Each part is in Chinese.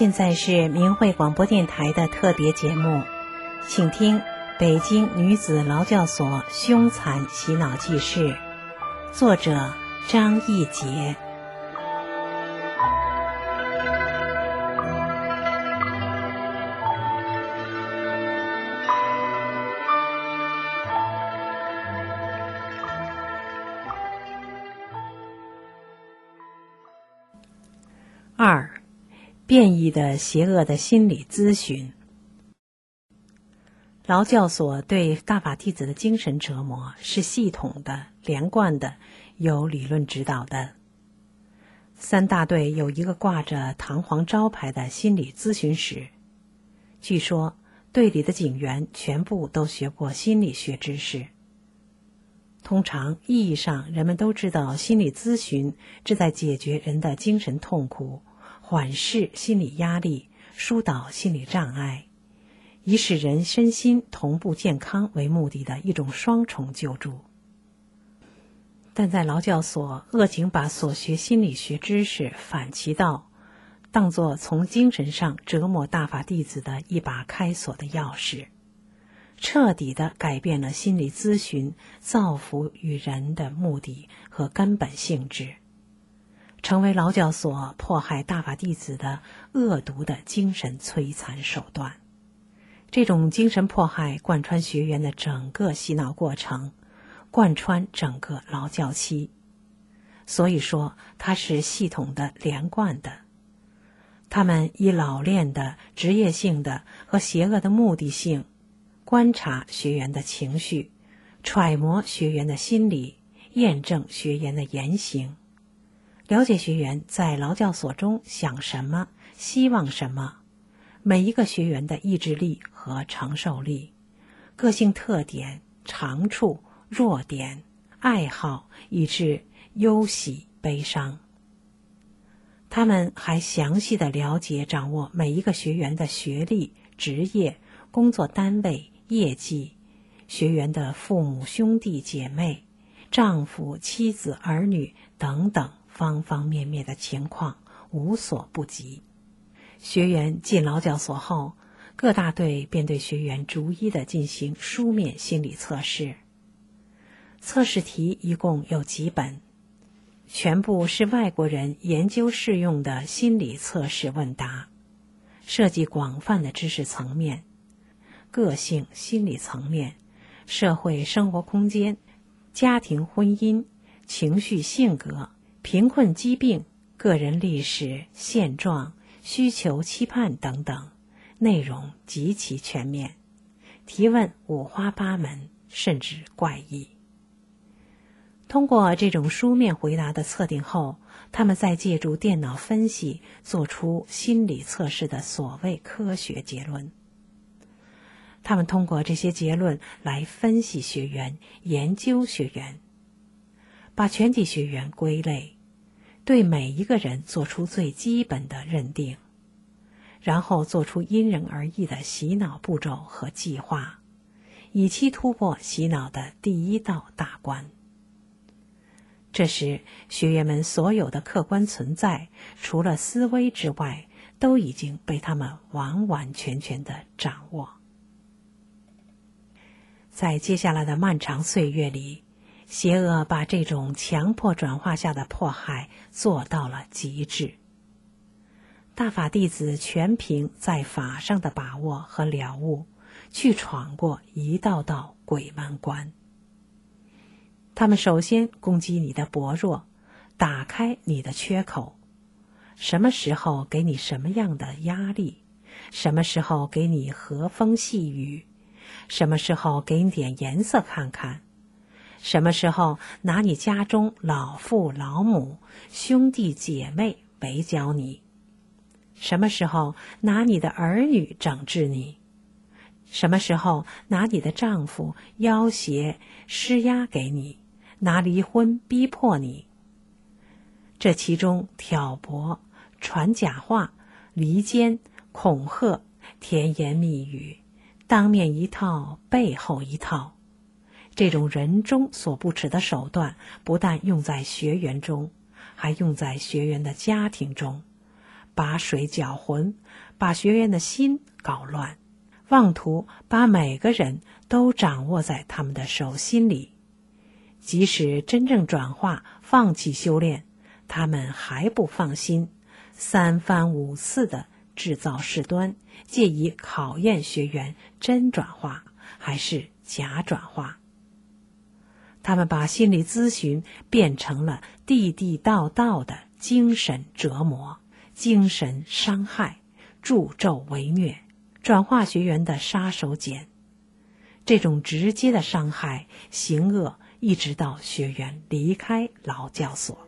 现在是明慧广播电台的特别节目，请听北京女子劳教所凶残洗脑记事，作者张义杰。变异的邪恶的心理咨询，劳教所对大法弟子的精神折磨是系统的、连贯的、有理论指导的。三大队有一个挂着堂皇招牌的心理咨询室，据说队里的警员全部都学过心理学知识。通常意义上，人们都知道心理咨询旨在解决人的精神痛苦。缓释心理压力，疏导心理障碍，以使人身心同步健康为目的的一种双重救助。但在劳教所，恶警把所学心理学知识反其道，当作从精神上折磨大法弟子的一把开锁的钥匙，彻底的改变了心理咨询造福于人的目的和根本性质。成为劳教所迫害大法弟子的恶毒的精神摧残手段。这种精神迫害贯穿学员的整个洗脑过程，贯穿整个劳教期。所以说，它是系统的、连贯的。他们以老练的、职业性的和邪恶的目的性，观察学员的情绪，揣摩学员的心理，验证学员的言行。了解学员在劳教所中想什么，希望什么，每一个学员的意志力和承受力、个性特点、长处、弱点、爱好，以致忧喜悲伤。他们还详细的了解掌握每一个学员的学历、职业、工作单位、业绩，学员的父母、兄弟姐妹、丈夫、妻子、儿女等等。方方面面的情况无所不及。学员进劳教所后，各大队便对学员逐一的进行书面心理测试。测试题一共有几本，全部是外国人研究适用的心理测试问答，涉及广泛的知识层面、个性心理层面、社会生活空间、家庭婚姻、情绪性格。贫困、疾病、个人历史现状、需求、期盼等等，内容极其全面，提问五花八门，甚至怪异。通过这种书面回答的测定后，他们再借助电脑分析，做出心理测试的所谓科学结论。他们通过这些结论来分析学员、研究学员。把全体学员归类，对每一个人做出最基本的认定，然后做出因人而异的洗脑步骤和计划，以期突破洗脑的第一道大关。这时，学员们所有的客观存在，除了思维之外，都已经被他们完完全全的掌握。在接下来的漫长岁月里。邪恶把这种强迫转化下的迫害做到了极致。大法弟子全凭在法上的把握和了悟，去闯过一道道鬼门关。他们首先攻击你的薄弱，打开你的缺口。什么时候给你什么样的压力？什么时候给你和风细雨？什么时候给你点颜色看看？什么时候拿你家中老父老母、兄弟姐妹围剿你？什么时候拿你的儿女整治你？什么时候拿你的丈夫要挟施压给你？拿离婚逼迫你？这其中挑拨、传假话、离间、恐吓、甜言蜜语，当面一套，背后一套。这种人中所不齿的手段，不但用在学员中，还用在学员的家庭中，把水搅浑，把学员的心搞乱，妄图把每个人都掌握在他们的手心里。即使真正转化、放弃修炼，他们还不放心，三番五次的制造事端，借以考验学员真转化还是假转化。他们把心理咨询变成了地地道道的精神折磨、精神伤害、助纣为虐，转化学员的杀手锏。这种直接的伤害、行恶。一直到学员离开劳教所。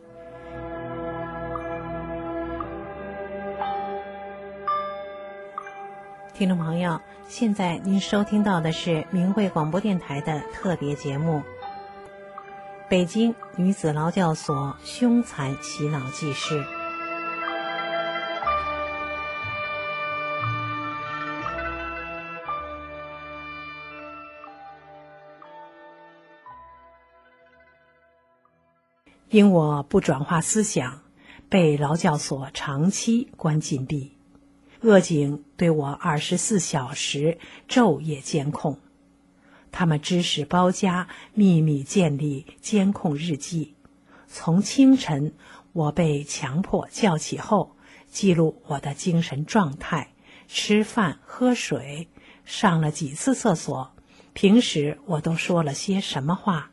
听众朋友，现在您收听到的是明慧广播电台的特别节目《北京女子劳教所凶残洗脑记事》。因我不转化思想，被劳教所长期关禁闭，恶警对我二十四小时昼夜监控。他们指使包家秘密建立监控日记，从清晨我被强迫叫起后，记录我的精神状态、吃饭、喝水、上了几次厕所，平时我都说了些什么话。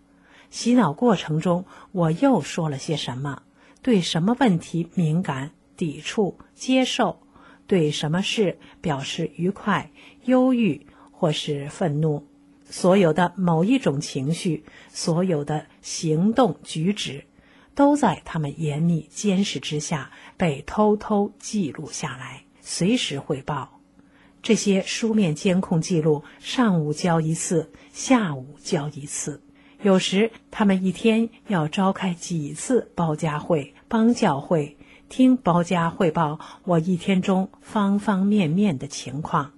洗脑过程中，我又说了些什么？对什么问题敏感、抵触、接受？对什么事表示愉快、忧郁或是愤怒？所有的某一种情绪，所有的行动举止，都在他们严密监视之下被偷偷记录下来，随时汇报。这些书面监控记录，上午交一次，下午交一次。有时他们一天要召开几次包家会、帮教会，听包家汇报我一天中方方面面的情况。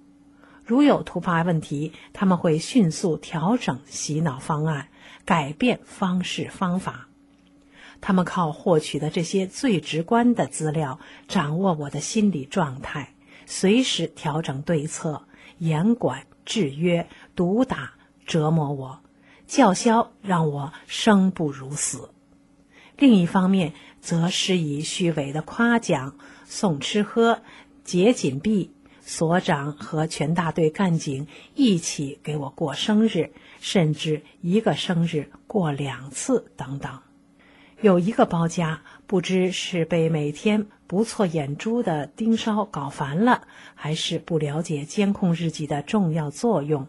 如有突发问题，他们会迅速调整洗脑方案，改变方式方法。他们靠获取的这些最直观的资料，掌握我的心理状态，随时调整对策，严管、制约、毒打、折磨我。叫嚣让我生不如死，另一方面则施以虚伪的夸奖、送吃喝、解紧闭。所长和全大队干警一起给我过生日，甚至一个生日过两次等等。有一个包家，不知是被每天不错眼珠的盯梢搞烦了，还是不了解监控日记的重要作用。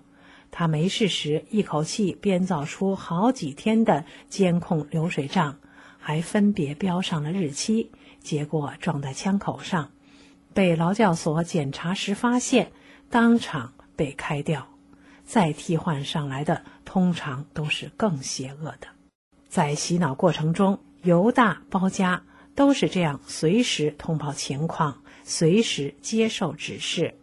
他没事时一口气编造出好几天的监控流水账，还分别标上了日期，结果撞在枪口上，被劳教所检查时发现，当场被开掉。再替换上来的通常都是更邪恶的。在洗脑过程中，犹大、包家都是这样，随时通报情况，随时接受指示。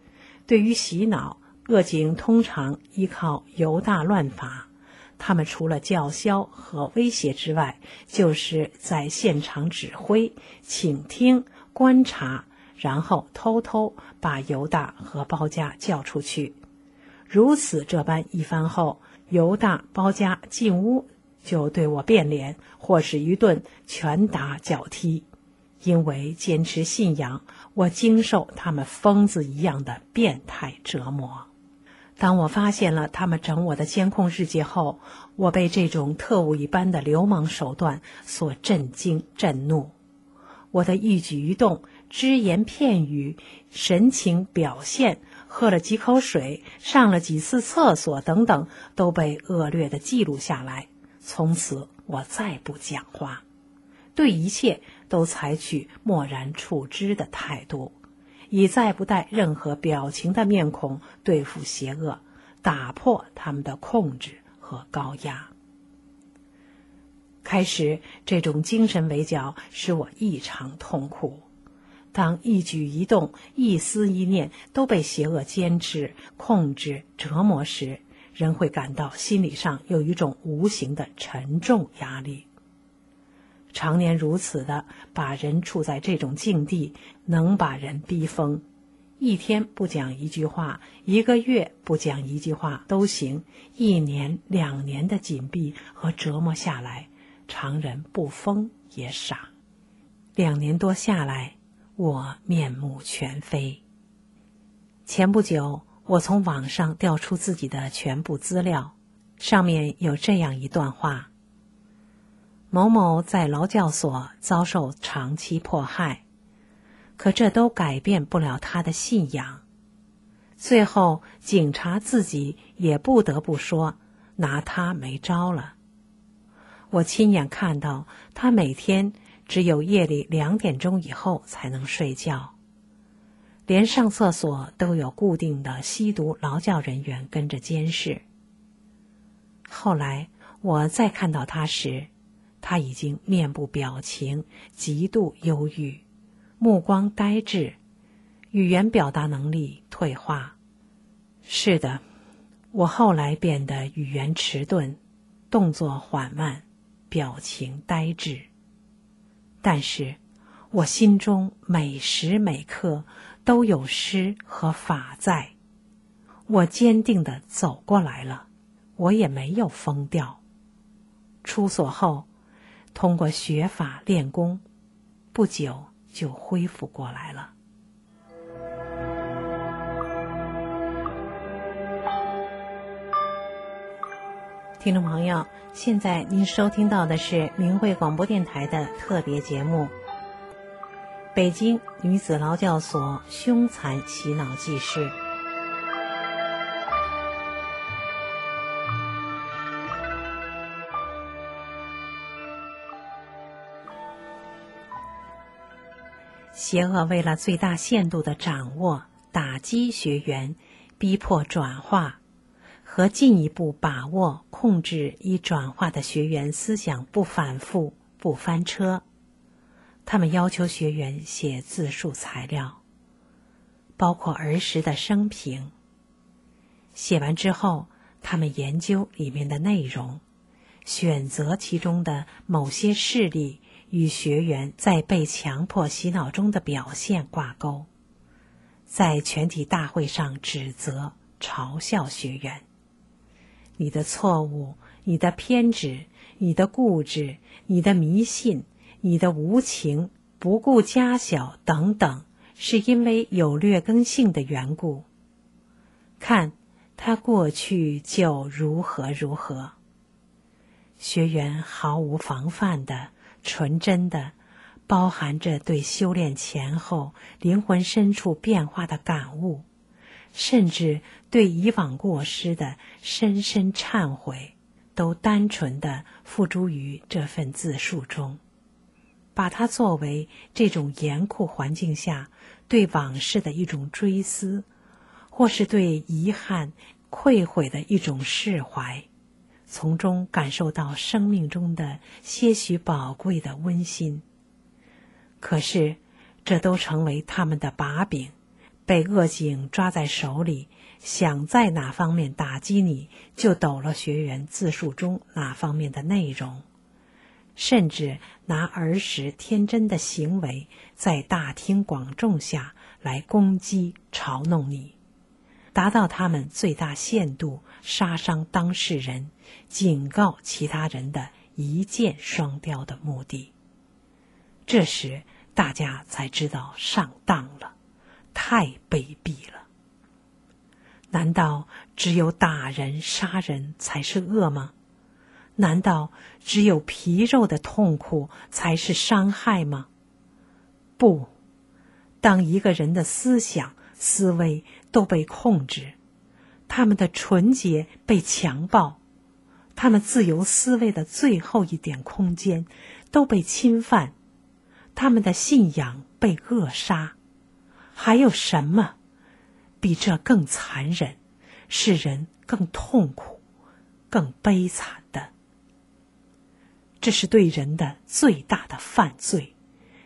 对于洗脑。恶警通常依靠犹大乱法，他们除了叫嚣和威胁之外，就是在现场指挥、倾听、观察，然后偷偷把犹大和包家叫出去。如此这般一番后，犹大、包家进屋就对我变脸，或是一顿拳打脚踢。因为坚持信仰，我经受他们疯子一样的变态折磨。当我发现了他们整我的监控日记后，我被这种特务一般的流氓手段所震惊、震怒。我的一举一动、只言片语、神情表现、喝了几口水、上了几次厕所等等，都被恶劣的记录下来。从此，我再不讲话，对一切都采取漠然处之的态度。以再不带任何表情的面孔对付邪恶，打破他们的控制和高压。开始，这种精神围剿使我异常痛苦。当一举一动、一思一念都被邪恶监制、控制、折磨时，人会感到心理上有一种无形的沉重压力。常年如此的把人处在这种境地，能把人逼疯。一天不讲一句话，一个月不讲一句话都行。一年、两年的紧闭和折磨下来，常人不疯也傻。两年多下来，我面目全非。前不久，我从网上调出自己的全部资料，上面有这样一段话：某某在劳教所遭受长期迫害。可这都改变不了他的信仰。最后，警察自己也不得不说，拿他没招了。我亲眼看到他每天只有夜里两点钟以后才能睡觉，连上厕所都有固定的吸毒劳教人员跟着监视。后来我再看到他时，他已经面部表情极度忧郁。目光呆滞，语言表达能力退化。是的，我后来变得语言迟钝，动作缓慢，表情呆滞。但是，我心中每时每刻都有诗和法在。我坚定的走过来了，我也没有疯掉。出所后，通过学法练功，不久。就恢复过来了。听众朋友，现在您收听到的是明慧广播电台的特别节目《北京女子劳教所凶残洗脑记事》。邪恶为了最大限度的掌握、打击学员，逼迫转化，和进一步把握、控制已转化的学员思想不反复、不翻车。他们要求学员写自述材料，包括儿时的生平。写完之后，他们研究里面的内容，选择其中的某些事例。与学员在被强迫洗脑中的表现挂钩，在全体大会上指责、嘲笑学员：“你的错误，你的偏执，你的固执，你的迷信，你的无情、不顾家小等等，是因为有劣根性的缘故。看他过去就如何如何。”学员毫无防范的。纯真的，包含着对修炼前后灵魂深处变化的感悟，甚至对以往过失的深深忏悔，都单纯的付诸于这份自述中，把它作为这种严酷环境下对往事的一种追思，或是对遗憾、愧悔的一种释怀。从中感受到生命中的些许宝贵的温馨。可是，这都成为他们的把柄，被恶警抓在手里，想在哪方面打击你，就抖了学员自述中哪方面的内容，甚至拿儿时天真的行为，在大庭广众下来攻击、嘲弄你。达到他们最大限度杀伤当事人、警告其他人的一箭双雕的目的。这时，大家才知道上当了，太卑鄙了。难道只有打人、杀人才是恶吗？难道只有皮肉的痛苦才是伤害吗？不，当一个人的思想。思维都被控制，他们的纯洁被强暴，他们自由思维的最后一点空间都被侵犯，他们的信仰被扼杀，还有什么比这更残忍、使人更痛苦、更悲惨的？这是对人的最大的犯罪，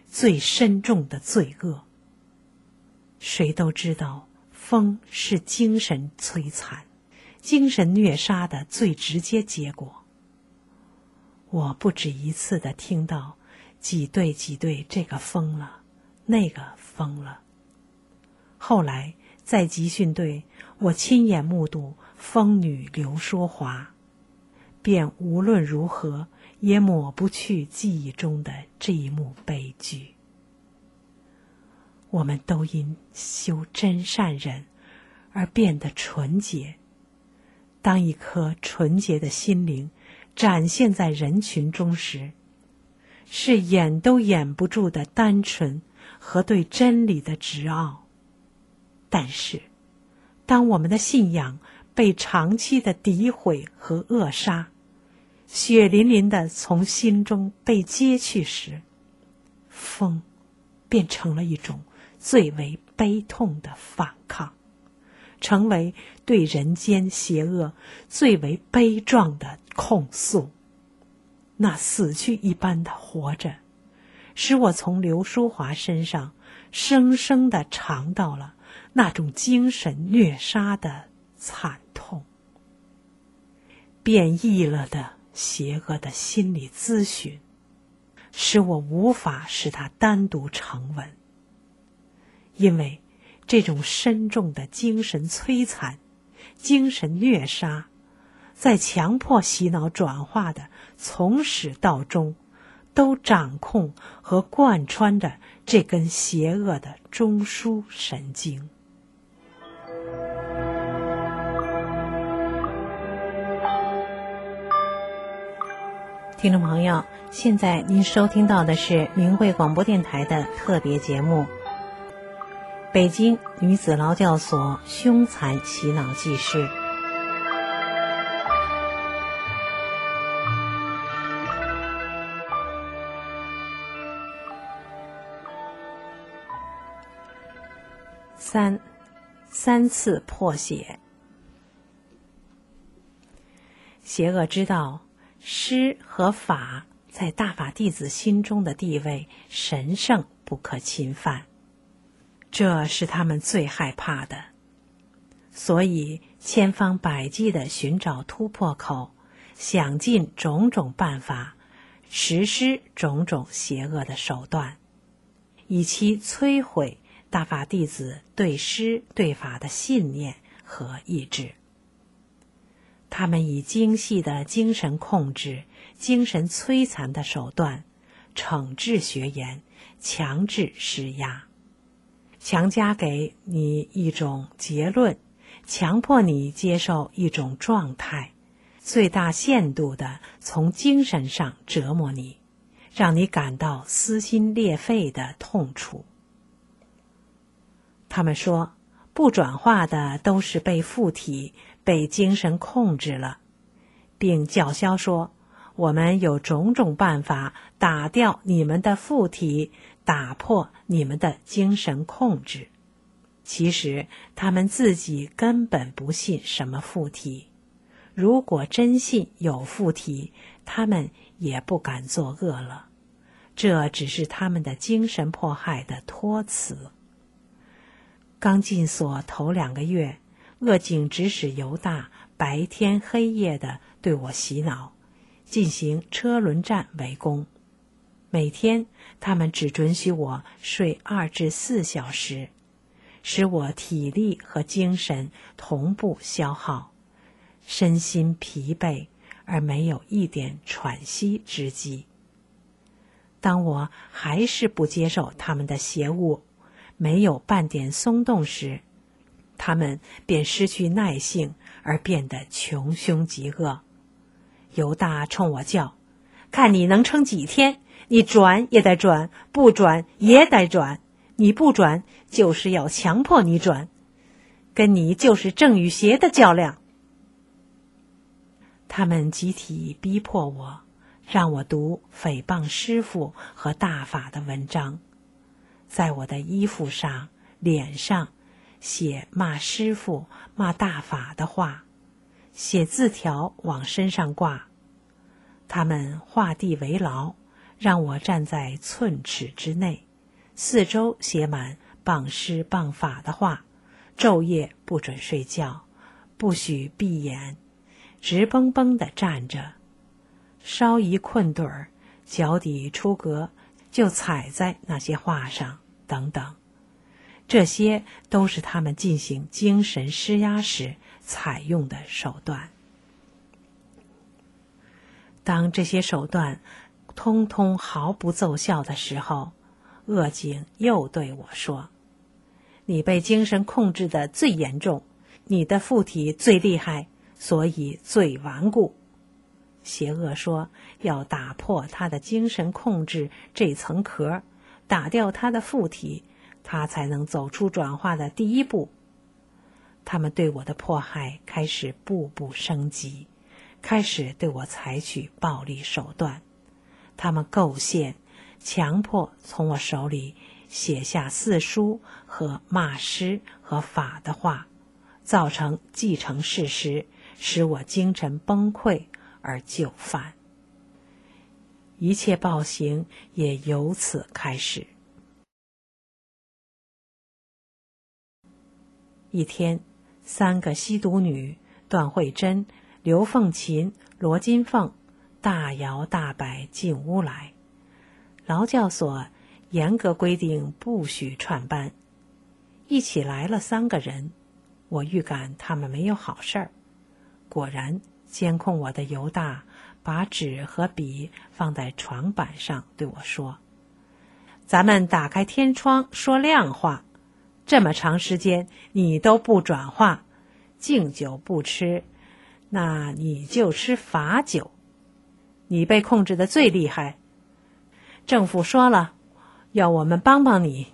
最深重的罪恶。谁都知道，疯是精神摧残、精神虐杀的最直接结果。我不止一次的听到挤兑挤兑，这个疯了，那个疯了。后来在集训队，我亲眼目睹疯女刘淑华，便无论如何也抹不去记忆中的这一幕悲剧。我们都因修真善忍而变得纯洁。当一颗纯洁的心灵展现在人群中时，是掩都掩不住的单纯和对真理的执拗。但是，当我们的信仰被长期的诋毁和扼杀，血淋淋的从心中被揭去时，风变成了一种最为悲痛的反抗，成为对人间邪恶最为悲壮的控诉。那死去一般的活着，使我从刘淑华身上生生的尝到了。那种精神虐杀的惨痛，变异了的邪恶的心理咨询，使我无法使它单独成文。因为这种深重的精神摧残、精神虐杀，在强迫洗脑转化的从始到终，都掌控和贯穿着这根邪恶的中枢神经。听众朋友，现在您收听到的是明慧广播电台的特别节目《北京女子劳教所凶残洗脑记事》。三，三次破血，邪恶之道。师和法在大法弟子心中的地位神圣不可侵犯，这是他们最害怕的，所以千方百计的寻找突破口，想尽种种办法，实施种种邪恶的手段，以期摧毁大法弟子对师对法的信念和意志。他们以精细的精神控制、精神摧残的手段，惩治学员，强制施压，强加给你一种结论，强迫你接受一种状态，最大限度的从精神上折磨你，让你感到撕心裂肺的痛楚。他们说，不转化的都是被附体。被精神控制了，并叫嚣说：“我们有种种办法打掉你们的附体，打破你们的精神控制。”其实他们自己根本不信什么附体。如果真信有附体，他们也不敢作恶了。这只是他们的精神迫害的托词。刚进所头两个月。恶警指使犹大白天黑夜的对我洗脑，进行车轮战围攻。每天他们只准许我睡二至四小时，使我体力和精神同步消耗，身心疲惫而没有一点喘息之机。当我还是不接受他们的邪物，没有半点松动时，他们便失去耐性，而变得穷凶极恶。犹大冲我叫：“看你能撑几天？你转也得转，不转也得转。你不转，就是要强迫你转，跟你就是正与邪的较量。”他们集体逼迫我，让我读诽谤师傅和大法的文章，在我的衣服上、脸上。写骂师傅、骂大法的话，写字条往身上挂。他们画地为牢，让我站在寸尺之内，四周写满谤师谤法的话，昼夜不准睡觉，不许闭眼，直绷绷的站着。稍一困盹儿，脚底出格，就踩在那些画上，等等。这些都是他们进行精神施压时采用的手段。当这些手段通通毫不奏效的时候，恶警又对我说：“你被精神控制的最严重，你的附体最厉害，所以最顽固。”邪恶说：“要打破他的精神控制这层壳，打掉他的附体。”他才能走出转化的第一步。他们对我的迫害开始步步升级，开始对我采取暴力手段。他们构陷、强迫从我手里写下四书和骂诗和法的话，造成既成事实，使我精神崩溃而就范。一切暴行也由此开始。一天，三个吸毒女段慧珍、刘凤琴、罗金凤大摇大摆进屋来。劳教所严格规定不许串班。一起来了三个人，我预感他们没有好事儿。果然，监控我的犹大把纸和笔放在床板上，对我说：“咱们打开天窗说亮话。”这么长时间你都不转化，敬酒不吃，那你就吃罚酒。你被控制的最厉害，政府说了，要我们帮帮你。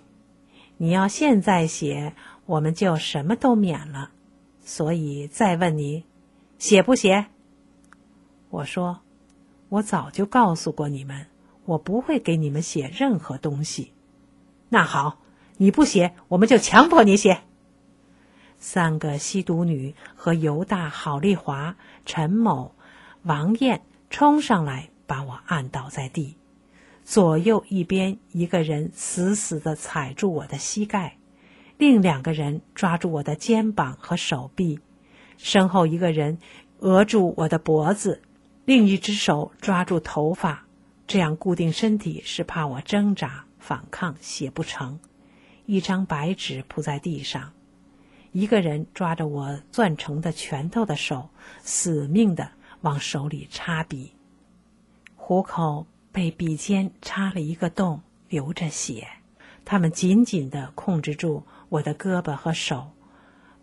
你要现在写，我们就什么都免了。所以再问你，写不写？我说，我早就告诉过你们，我不会给你们写任何东西。那好。你不写，我们就强迫你写。三个吸毒女和犹大、郝丽华、陈某、王艳冲上来，把我按倒在地。左右一边一个人死死的踩住我的膝盖，另两个人抓住我的肩膀和手臂，身后一个人扼住我的脖子，另一只手抓住头发，这样固定身体是怕我挣扎反抗写不成。一张白纸铺在地上，一个人抓着我攥成的拳头的手，死命的往手里插笔，虎口被笔尖插了一个洞，流着血。他们紧紧的控制住我的胳膊和手，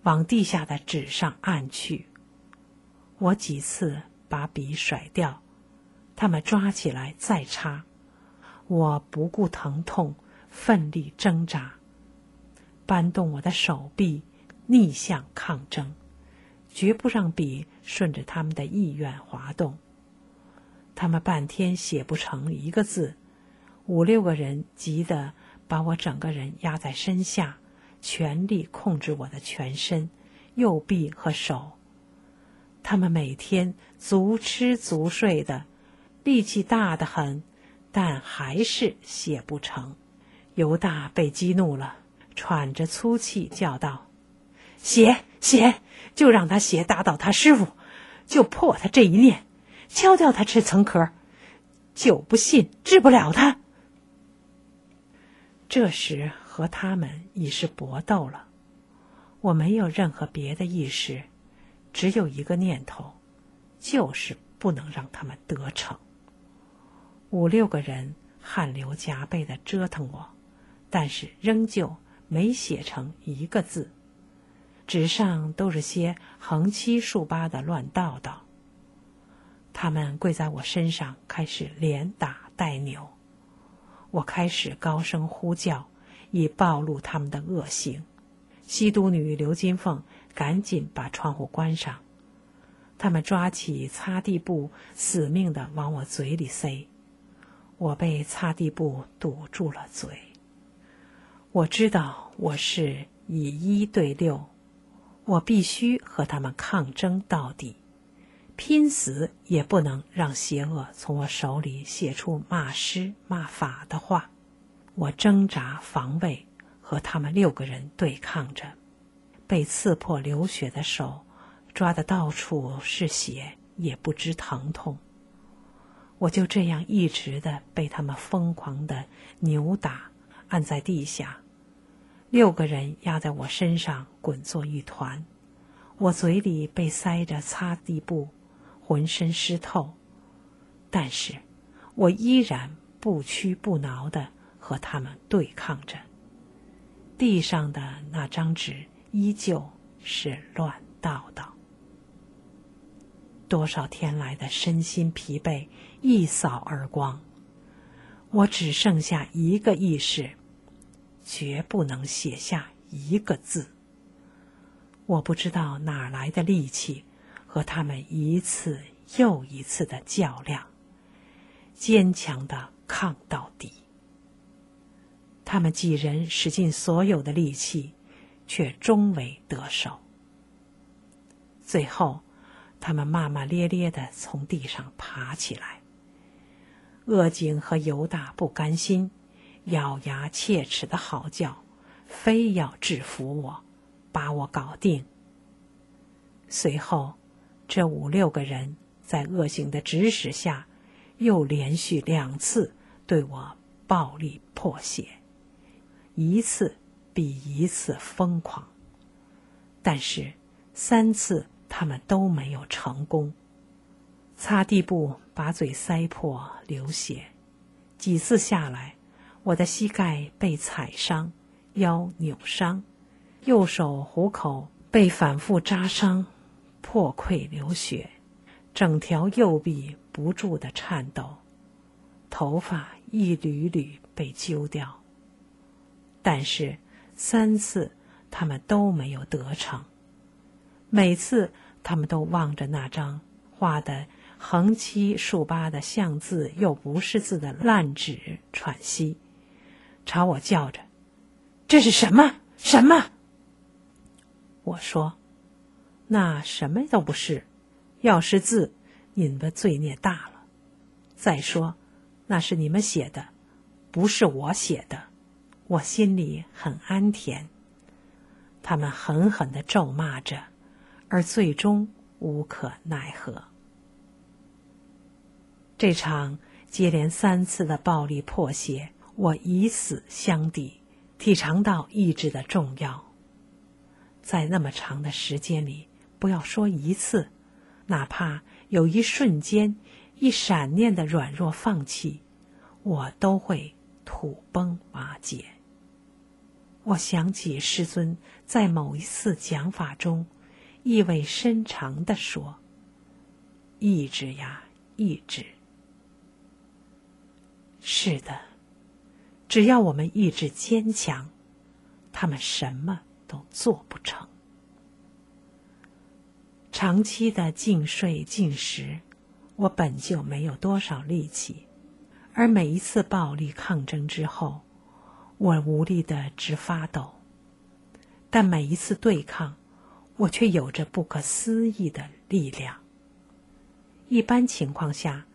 往地下的纸上按去。我几次把笔甩掉，他们抓起来再插。我不顾疼痛，奋力挣扎。搬动我的手臂，逆向抗争，绝不让笔顺着他们的意愿滑动。他们半天写不成一个字，五六个人急得把我整个人压在身下，全力控制我的全身、右臂和手。他们每天足吃足睡的，力气大得很，但还是写不成。犹大被激怒了。喘着粗气叫道：“写写，就让他写，打倒他师傅，就破他这一念，敲掉他这层壳，就不信治不了他。”这时和他们已是搏斗了，我没有任何别的意识，只有一个念头，就是不能让他们得逞。五六个人汗流浃背的折腾我，但是仍旧。没写成一个字，纸上都是些横七竖八的乱道道。他们跪在我身上，开始连打带扭。我开始高声呼叫，以暴露他们的恶行。吸毒女刘金凤赶紧把窗户关上。他们抓起擦地布，死命的往我嘴里塞。我被擦地布堵住了嘴。我知道我是以一对六，我必须和他们抗争到底，拼死也不能让邪恶从我手里写出骂诗骂法的话。我挣扎防卫，和他们六个人对抗着，被刺破流血的手抓得到处是血，也不知疼痛。我就这样一直的被他们疯狂的扭打，按在地下，六个人压在我身上滚作一团，我嘴里被塞着擦地布，浑身湿透，但是我依然不屈不挠的和他们对抗着。地上的那张纸依旧是乱道道。多少天来的身心疲惫一扫而光，我只剩下一个意识，绝不能写下一个字。我不知道哪来的力气和他们一次又一次的较量，坚强的抗到底。他们几人使尽所有的力气，却终未得手。最后。他们骂骂咧咧的从地上爬起来。恶警和犹大不甘心，咬牙切齿的嚎叫，非要制服我，把我搞定。随后，这五六个人在恶警的指使下，又连续两次对我暴力破血，一次比一次疯狂。但是三次。他们都没有成功。擦地布把嘴塞破流血，几次下来，我的膝盖被踩伤，腰扭伤，右手虎口被反复扎伤，破溃流血，整条右臂不住的颤抖，头发一缕缕被揪掉。但是三次他们都没有得逞。每次，他们都望着那张画的横七竖八的像字又不是字的烂纸喘息，朝我叫着：“这是什么？什么？”我说：“那什么都不是。要是字，你们罪孽大了。再说，那是你们写的，不是我写的。我心里很安恬。”他们狠狠的咒骂着。而最终无可奈何。这场接连三次的暴力破鞋，我以死相抵，体尝到意志的重要。在那么长的时间里，不要说一次，哪怕有一瞬间、一闪念的软弱放弃，我都会土崩瓦解。我想起师尊在某一次讲法中。意味深长地说：“意志呀，意志！是的，只要我们意志坚强，他们什么都做不成。长期的静睡进食，我本就没有多少力气，而每一次暴力抗争之后，我无力的直发抖。但每一次对抗。”我却有着不可思议的力量。一般情况下，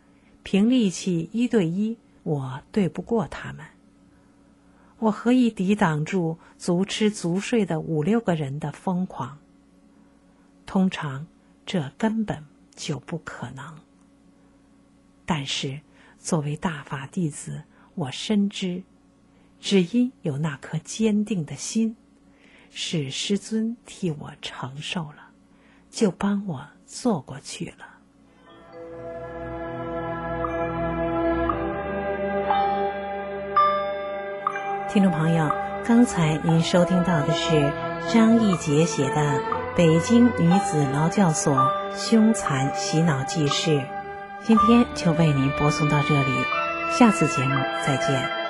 凭力气一对一，我对不过他们。我何以抵挡住足吃足睡的五六个人的疯狂？通常这根本就不可能。但是作为大法弟子，我深知，只因有那颗坚定的心。是师尊替我承受了，就帮我做过去了。听众朋友，刚才您收听到的是张义杰写的《北京女子劳教所凶残洗脑记事》，今天就为您播送到这里，下次节目再见。